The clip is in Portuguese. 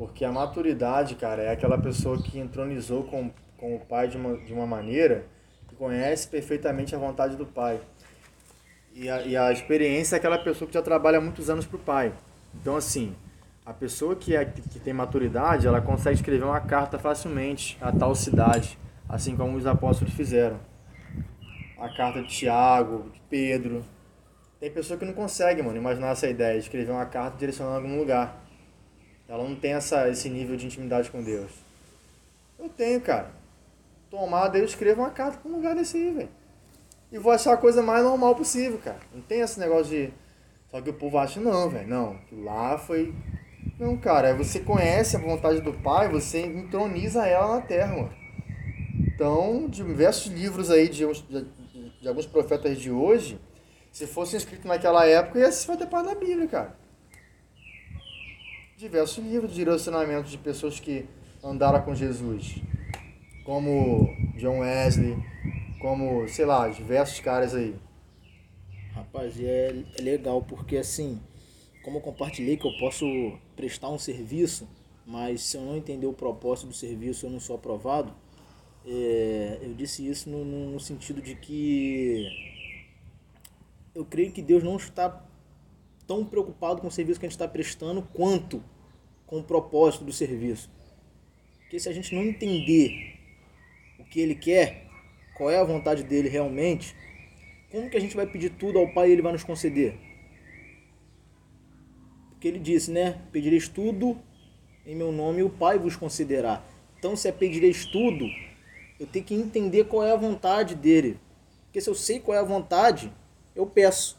Porque a maturidade, cara, é aquela pessoa que entronizou com, com o pai de uma, de uma maneira que conhece perfeitamente a vontade do pai. E a, e a experiência é aquela pessoa que já trabalha muitos anos para o pai. Então, assim, a pessoa que, é, que tem maturidade, ela consegue escrever uma carta facilmente a tal cidade, assim como os apóstolos fizeram. A carta de Tiago, de Pedro. Tem pessoa que não consegue, mano, imaginar essa ideia de escrever uma carta direcionando a algum lugar. Ela não tem essa, esse nível de intimidade com Deus. Eu tenho, cara. Tomada, eu escrevo uma carta para um lugar desse aí, velho. E vou achar a coisa mais normal possível, cara. Não tem esse negócio de. Só que o povo acha, não, velho. Não, lá foi não, cara, você conhece a vontade do Pai, você entroniza ela na terra, mano. Então, diversos livros aí de, de, de alguns profetas de hoje, se fossem escritos naquela época, ia se fazer parte da Bíblia, cara. Diversos livros de direcionamento de pessoas que andaram com Jesus, como John Wesley, como, sei lá, diversos caras aí. Rapaz, é, é legal porque assim, como eu compartilhei que eu posso prestar um serviço, mas se eu não entender o propósito do serviço eu não sou aprovado, é, eu disse isso no, no, no sentido de que eu creio que Deus não está tão preocupado com o serviço que a gente está prestando quanto com o propósito do serviço. Porque se a gente não entender o que Ele quer, qual é a vontade dele realmente, como que a gente vai pedir tudo ao Pai e Ele vai nos conceder? que ele disse, né? Pedireis tudo em meu nome e o Pai vos concederá. Então, se é pedireis tudo, eu tenho que entender qual é a vontade dele. Porque se eu sei qual é a vontade, eu peço.